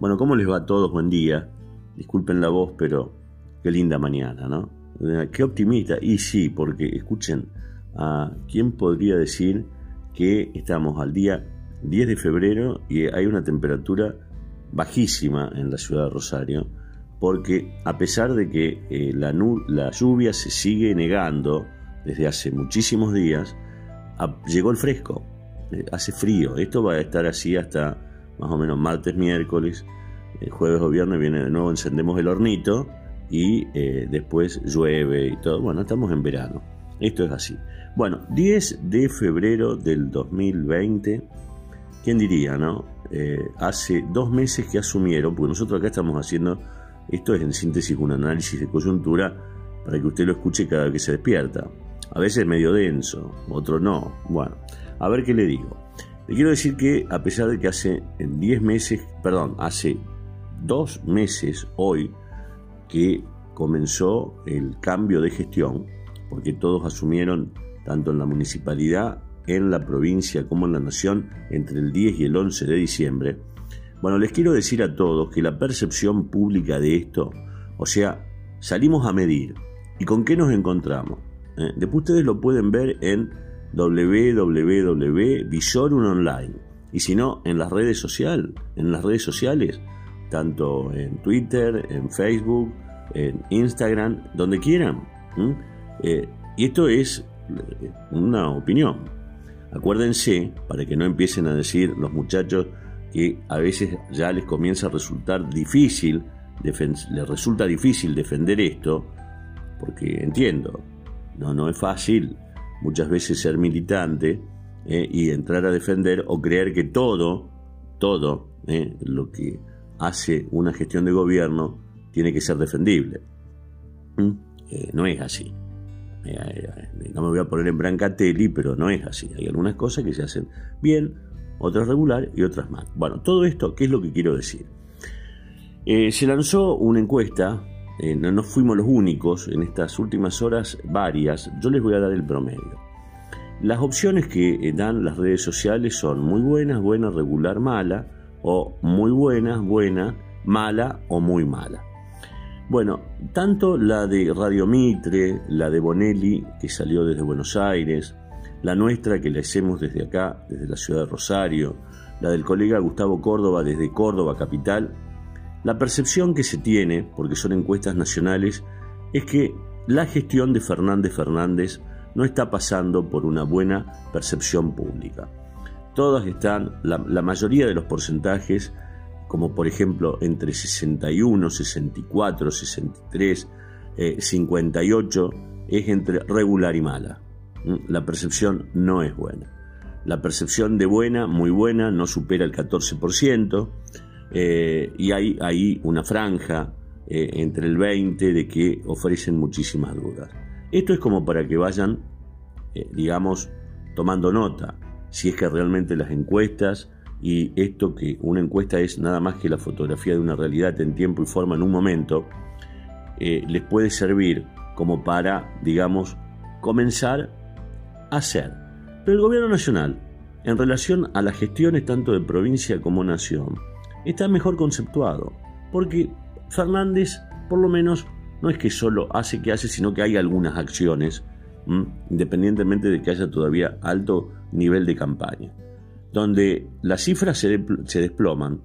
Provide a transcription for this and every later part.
Bueno, ¿cómo les va a todos? Buen día. Disculpen la voz, pero qué linda mañana, ¿no? Eh, qué optimista. Y sí, porque escuchen, ¿a quién podría decir que estamos al día 10 de febrero y hay una temperatura bajísima en la ciudad de Rosario? Porque a pesar de que eh, la, lluvia se sigue negando desde hace muchísimos días, llegó el fresco, eh, hace frío. Esto va a estar así hasta más o menos martes, miércoles, el jueves o viernes viene de nuevo, encendemos el hornito y eh, después llueve y todo. Bueno, estamos en verano. Esto es así. Bueno, 10 de febrero del 2020, ¿quién diría, no? Eh, hace dos meses que asumieron, porque nosotros acá estamos haciendo, esto es en síntesis un análisis de coyuntura para que usted lo escuche cada vez que se despierta. A veces medio denso, otro no. Bueno, a ver qué le digo. Le quiero decir que a pesar de que hace 10 meses, perdón, hace dos meses hoy que comenzó el cambio de gestión, porque todos asumieron, tanto en la municipalidad, en la provincia como en la nación, entre el 10 y el 11 de diciembre. Bueno, les quiero decir a todos que la percepción pública de esto, o sea, salimos a medir. ¿Y con qué nos encontramos? ¿Eh? Después ustedes lo pueden ver en www.visorun online. Y si no, en las redes sociales, en las redes sociales, tanto en Twitter, en Facebook, en Instagram, donde quieran. Eh, y esto es eh, una opinión. Acuérdense, para que no empiecen a decir los muchachos que a veces ya les comienza a resultar difícil, les resulta difícil defender esto, porque entiendo, no, no es fácil muchas veces ser militante eh, y entrar a defender o creer que todo, todo lo que hace una gestión de gobierno tiene que ser defendible. ¿Mm? Eh, no es así. no me voy a poner en Brancatelli, pero no es así. Hay algunas cosas que se hacen bien, otras regular y otras mal. Bueno, todo esto, ¿qué es lo que quiero decir? se lanzó una encuesta eh, no, fuimos los únicos, en estas últimas horas varias, yo les voy a dar el promedio. Las opciones que eh, dan las redes sociales son muy buenas, buena, regular, mala, o muy buenas, buena, mala o muy mala. Bueno, tanto la de Radio Mitre, la de Bonelli, que salió desde Buenos Aires, la nuestra que la hacemos desde acá, desde la ciudad de Rosario, la del colega Gustavo Córdoba desde Córdoba Capital, la percepción que se tiene, porque son encuestas nacionales, es que la gestión de Fernández Fernández no está pasando por una buena percepción pública. Todas están, la, mayoría de los porcentajes, como por ejemplo entre 61, 64, 63, 58, es entre regular y mala. ¿Mm? La percepción no es buena. La percepción de buena, muy buena, no supera el 14%. Eh, y hay ahí una franja eh, entre el 20 de que ofrecen muchísimas dudas. Esto es como para que vayan, eh, digamos, tomando nota, si es que realmente las encuestas y esto que una encuesta es nada más que la fotografía de una realidad en tiempo y forma en un momento, les puede servir como para, digamos, comenzar a hacer. Pero el gobierno nacional, en relación a las gestiones tanto de provincia como nación, está mejor conceptuado, porque Fernández, por lo menos, no es que solo hace que hace, sino que hay algunas acciones, independientemente de que haya todavía alto nivel de campaña, donde las cifras se, desploman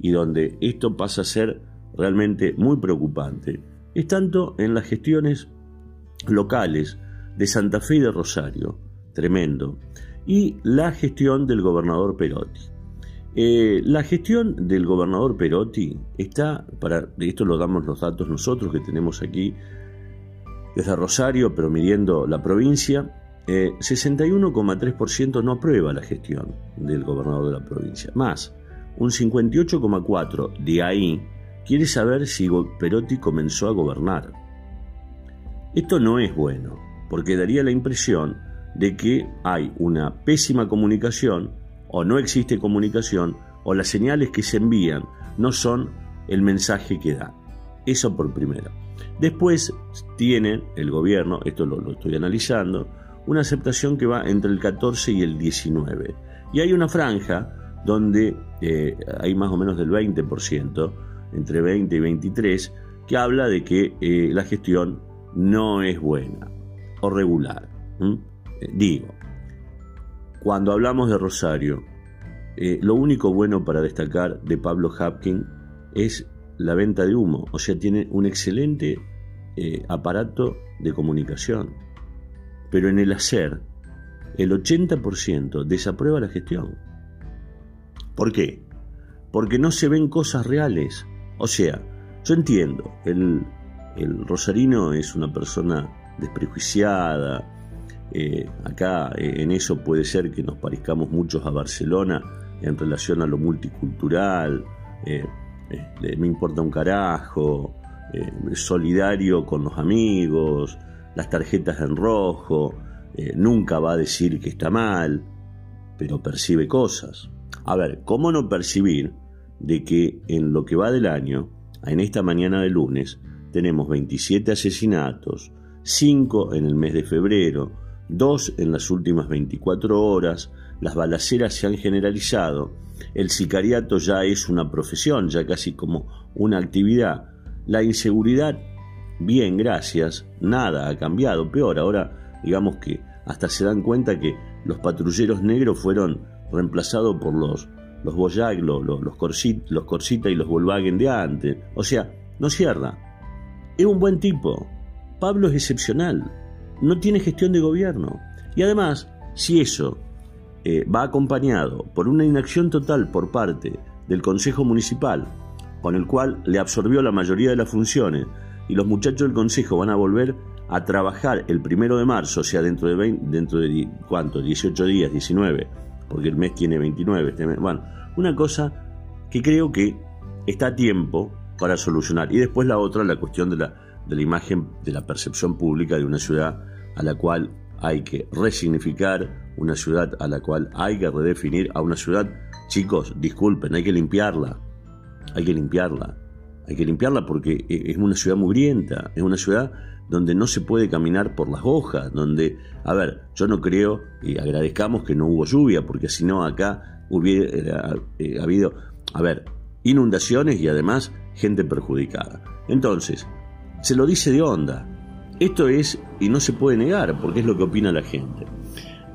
y donde esto pasa a ser realmente muy preocupante, es tanto en las gestiones locales de Santa Fe y de Rosario, tremendo, y la gestión del gobernador Perotti. Eh, la gestión del gobernador Perotti está, para esto lo damos los datos nosotros que tenemos aquí, desde Rosario, pero midiendo la provincia, 61,3% no aprueba la gestión del gobernador de la provincia. Más, un 58,4% de ahí quiere saber si Perotti comenzó a gobernar. Esto no es bueno, porque daría la impresión de que hay una pésima comunicación o no existe comunicación o las señales que se envían no son el mensaje que da. Eso por primero. Después tiene el gobierno, esto lo, estoy analizando, una aceptación que va entre el 14 y el 19. Y hay una franja donde eh, hay más o menos del 20%, entre 20 y 23, que habla de que eh, la gestión no es buena o regular. Eh, digo, cuando hablamos de Rosario, lo único bueno para destacar de Pablo Hapkin es la venta de humo, o sea, tiene un excelente aparato de comunicación pero en el hacer, el 80% desaprueba la gestión. ¿Por qué? Porque no se ven cosas reales. O sea, yo entiendo, el, rosarino es una persona desprejuiciada, eh, acá eh, en eso puede ser que nos parezcamos muchos a Barcelona en relación a lo multicultural, eh, me importa un carajo, solidario con los amigos, las tarjetas en rojo, eh, nunca va a decir que está mal, pero percibe cosas. A ver, ¿cómo no percibir de que en lo que va del año, en esta mañana de lunes, tenemos 27 asesinatos, 5 en el mes de febrero, 2 en las últimas 24 horas, las balaceras se han generalizado, el sicariato ya es una profesión, ya casi como una actividad, la inseguridad bien, gracias, nada ha cambiado, peor, ahora digamos que hasta se dan cuenta que los patrulleros negros fueron reemplazados por los, los Boyac, los, los, los, Corsita y los Volkswagen de antes. O sea, no cierra. Es un buen tipo. Pablo es excepcional. No tiene gestión de gobierno. Y además, si eso eh, va acompañado por una inacción total por parte del Consejo Municipal, con el cual le absorbió la mayoría de las funciones, y los muchachos del consejo van a volver a trabajar el primero de marzo, o sea, dentro de, 20, dentro de ¿cuánto? 18 días, 19, porque el mes tiene 29. Este Bueno, una cosa que creo que está a tiempo para solucionar. Y después la otra, la cuestión de la, de la imagen, de la percepción pública de una ciudad a la cual hay que resignificar, una ciudad a la cual hay que redefinir, a una ciudad, chicos, disculpen, hay que limpiarla, hay que limpiarla. Hay que limpiarla porque eh, es una ciudad mugrienta, es una ciudad donde no se puede caminar por las hojas, donde, a ver, yo no creo, y agradezcamos que no hubo lluvia, porque si no acá hubiera eh, habido, a ver, inundaciones y además gente perjudicada. Entonces, se lo dice de onda. Esto es, y no se puede negar, porque es lo que opina la gente.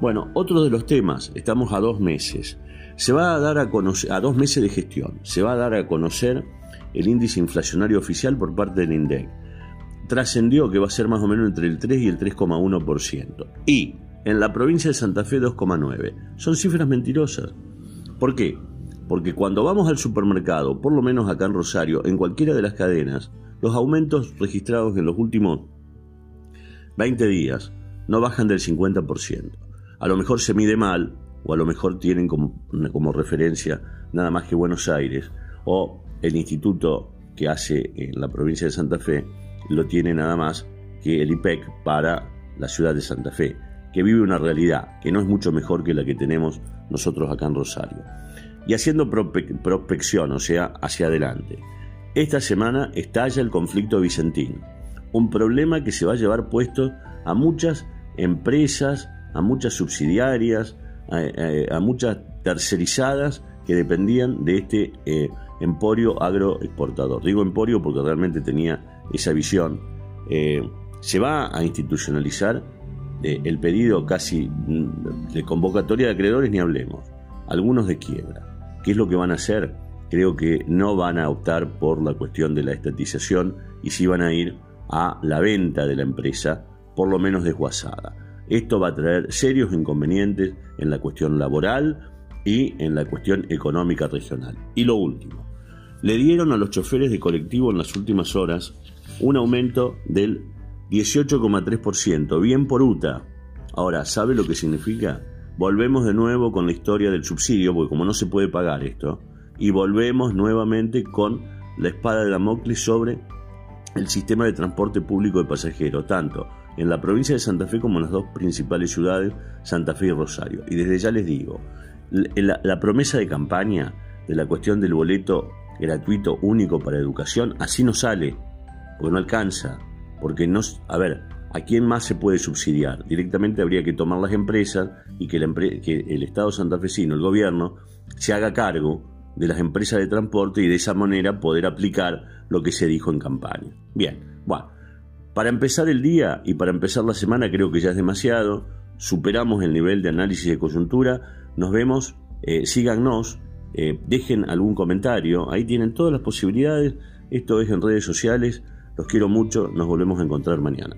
Bueno, otro de los temas, estamos a dos meses. Se va a dar a conocer, a dos meses de gestión, se va a dar a conocer el índice inflacionario oficial por parte del INDEC. Trascendió que va a ser más o menos entre el 3 y el 3,1%. Y en la provincia de Santa Fe 2,9%. Son cifras mentirosas. ¿Por qué? Porque cuando vamos al supermercado, por lo menos acá en Rosario, en cualquiera de las cadenas, los aumentos registrados en los últimos 20 días no bajan del 50%. A lo mejor se mide mal, o a lo mejor tienen como, como referencia nada más que Buenos Aires, o el instituto que hace en la provincia de Santa Fe lo tiene nada más que el IPEC para la ciudad de Santa Fe, que vive una realidad que no es mucho mejor que la que tenemos nosotros acá en Rosario. Y haciendo prospección, o sea, hacia adelante. Esta semana estalla el conflicto vicentino, un problema que se va a llevar puesto a muchas empresas, a muchas subsidiarias, a, muchas tercerizadas que dependían de este eh, emporio agroexportador. Digo emporio porque realmente tenía esa visión. Eh, se va a institucionalizar eh, el pedido casi mm, de convocatoria de acreedores, ni hablemos. Algunos de quiebra. ¿Qué es lo que van a hacer? Creo que no van a optar por la cuestión de la estatización y sí van a ir a la venta de la empresa, por lo menos desguazada. Esto va a traer serios inconvenientes en la cuestión laboral y en la cuestión económica regional. Y lo último, le dieron a los choferes de colectivo en las últimas horas un aumento del 18,3%, bien por UTA. Ahora, ¿sabe lo que significa? Volvemos de nuevo con la historia del subsidio, porque como no se puede pagar esto, y volvemos nuevamente con la espada de Damocles sobre el sistema de transporte público de pasajeros, tanto en la provincia de Santa Fe como en las dos principales ciudades, Santa Fe y Rosario. Y desde ya les digo, la, la promesa de campaña de la cuestión del boleto gratuito único para educación, así no sale, porque no alcanza, porque no, a ver, ¿a quién más se puede subsidiar? Directamente habría que tomar las empresas y que, el Estado santafesino, el gobierno, se haga cargo de las empresas de transporte y de esa manera poder aplicar lo que se dijo en campaña. Bien, bueno, para empezar el día y para empezar la semana creo que ya es demasiado, superamos el nivel de análisis de coyuntura, nos vemos, eh, síganos, eh, dejen algún comentario, ahí tienen todas las posibilidades, esto es en redes sociales, los quiero mucho, nos volvemos a encontrar mañana.